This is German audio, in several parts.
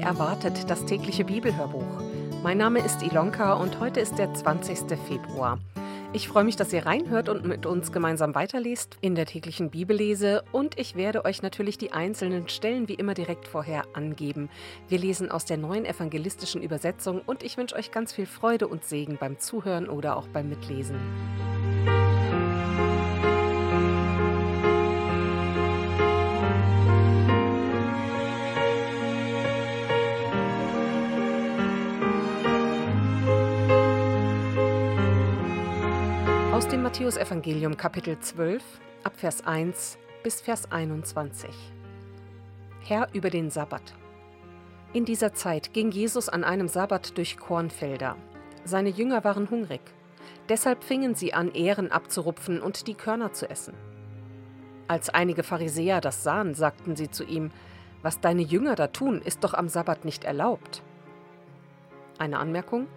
Erwartet, das tägliche Bibelhörbuch. Mein Name ist Ilonka und heute ist der 20. Februar. Ich freue mich, dass ihr reinhört und mit uns gemeinsam weiterlest in der täglichen Bibellese und ich werde euch natürlich die einzelnen Stellen wie immer direkt vorher angeben. Wir lesen aus der neuen evangelistischen Übersetzung und ich wünsche euch ganz viel Freude und Segen beim Zuhören oder auch beim Mitlesen. Aus dem Matthäusevangelium Kapitel 12 ab Vers 1 bis Vers 21. Herr über den Sabbat. In dieser Zeit ging Jesus an einem Sabbat durch Kornfelder. Seine Jünger waren hungrig. Deshalb fingen sie an, Ähren abzurupfen und die Körner zu essen. Als einige Pharisäer das sahen, sagten sie zu ihm, was deine Jünger da tun, ist doch am Sabbat nicht erlaubt. Eine Anmerkung?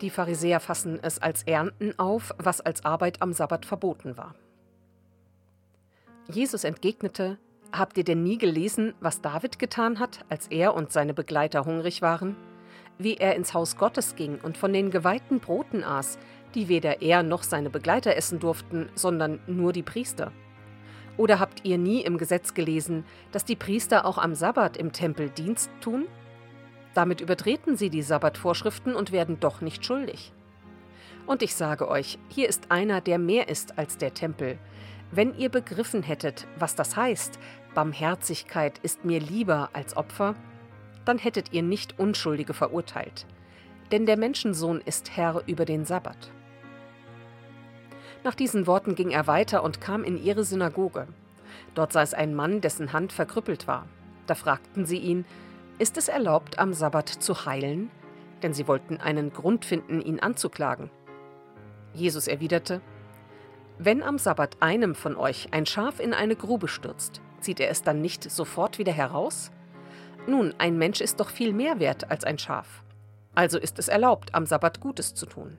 Die Pharisäer fassen es als Ernten auf, was als Arbeit am Sabbat verboten war. Jesus entgegnete, Habt ihr denn nie gelesen, was David getan hat, als er und seine Begleiter hungrig waren? Wie er ins Haus Gottes ging und von den geweihten Broten aß, die weder er noch seine Begleiter essen durften, sondern nur die Priester. Oder habt ihr nie im Gesetz gelesen, dass die Priester auch am Sabbat im Tempel Dienst tun? Damit übertreten sie die Sabbatvorschriften und werden doch nicht schuldig. Und ich sage euch, hier ist einer, der mehr ist als der Tempel. Wenn ihr begriffen hättet, was das heißt, Barmherzigkeit ist mir lieber als Opfer, dann hättet ihr nicht Unschuldige verurteilt. Denn der Menschensohn ist Herr über den Sabbat. Nach diesen Worten ging er weiter und kam in ihre Synagoge. Dort saß ein Mann, dessen Hand verkrüppelt war. Da fragten sie ihn, ist es erlaubt, am Sabbat zu heilen? Denn sie wollten einen Grund finden, ihn anzuklagen. Jesus erwiderte, Wenn am Sabbat einem von euch ein Schaf in eine Grube stürzt, zieht er es dann nicht sofort wieder heraus? Nun, ein Mensch ist doch viel mehr wert als ein Schaf. Also ist es erlaubt, am Sabbat Gutes zu tun.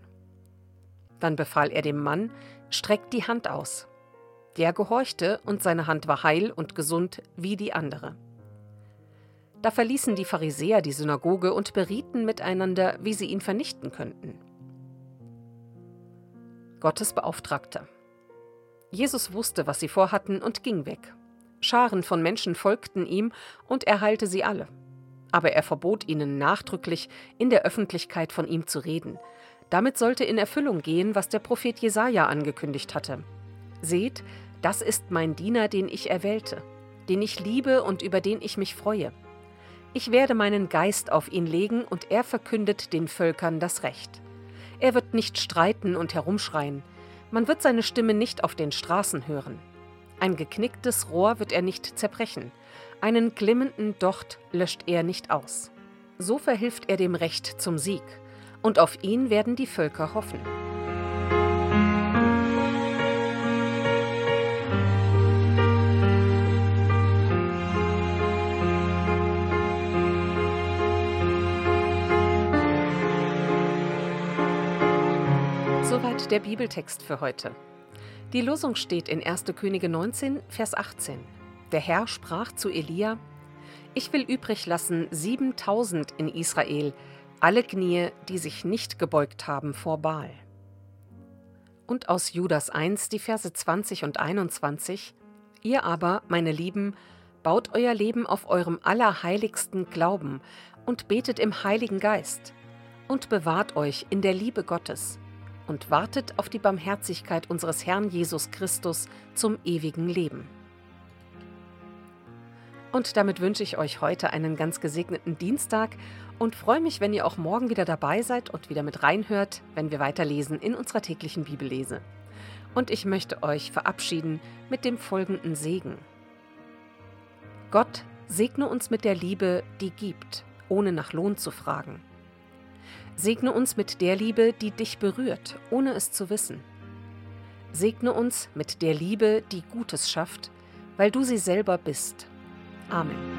Dann befahl er dem Mann, streckt die Hand aus. Der gehorchte, und seine Hand war heil und gesund wie die andere. Da verließen die Pharisäer die Synagoge und berieten miteinander, wie sie ihn vernichten könnten. Gottes Beauftragter. Jesus wusste, was sie vorhatten und ging weg. Scharen von Menschen folgten ihm und er heilte sie alle. Aber er verbot ihnen nachdrücklich, in der Öffentlichkeit von ihm zu reden. Damit sollte in Erfüllung gehen, was der Prophet Jesaja angekündigt hatte. Seht, das ist mein Diener, den ich erwählte, den ich liebe und über den ich mich freue. Ich werde meinen Geist auf ihn legen und er verkündet den Völkern das Recht. Er wird nicht streiten und herumschreien. Man wird seine Stimme nicht auf den Straßen hören. Ein geknicktes Rohr wird er nicht zerbrechen. Einen glimmenden Docht löscht er nicht aus. So verhilft er dem Recht zum Sieg. Und auf ihn werden die Völker hoffen. Soweit der Bibeltext für heute. Die Losung steht in 1. Könige 19, Vers 18. Der Herr sprach zu Elia: Ich will übrig lassen 7000 in Israel, alle Knie, die sich nicht gebeugt haben vor Baal. Und aus Judas 1, die Verse 20 und 21. Ihr aber, meine Lieben, baut euer Leben auf eurem allerheiligsten Glauben und betet im Heiligen Geist und bewahrt euch in der Liebe Gottes und wartet auf die Barmherzigkeit unseres Herrn Jesus Christus zum ewigen Leben. Und damit wünsche ich euch heute einen ganz gesegneten Dienstag und freue mich, wenn ihr auch morgen wieder dabei seid und wieder mit reinhört, wenn wir weiterlesen in unserer täglichen Bibellese. Und ich möchte euch verabschieden mit dem folgenden Segen. Gott segne uns mit der Liebe, die gibt, ohne nach Lohn zu fragen. Segne uns mit der Liebe, die dich berührt, ohne es zu wissen. Segne uns mit der Liebe, die Gutes schafft, weil du sie selber bist. Amen.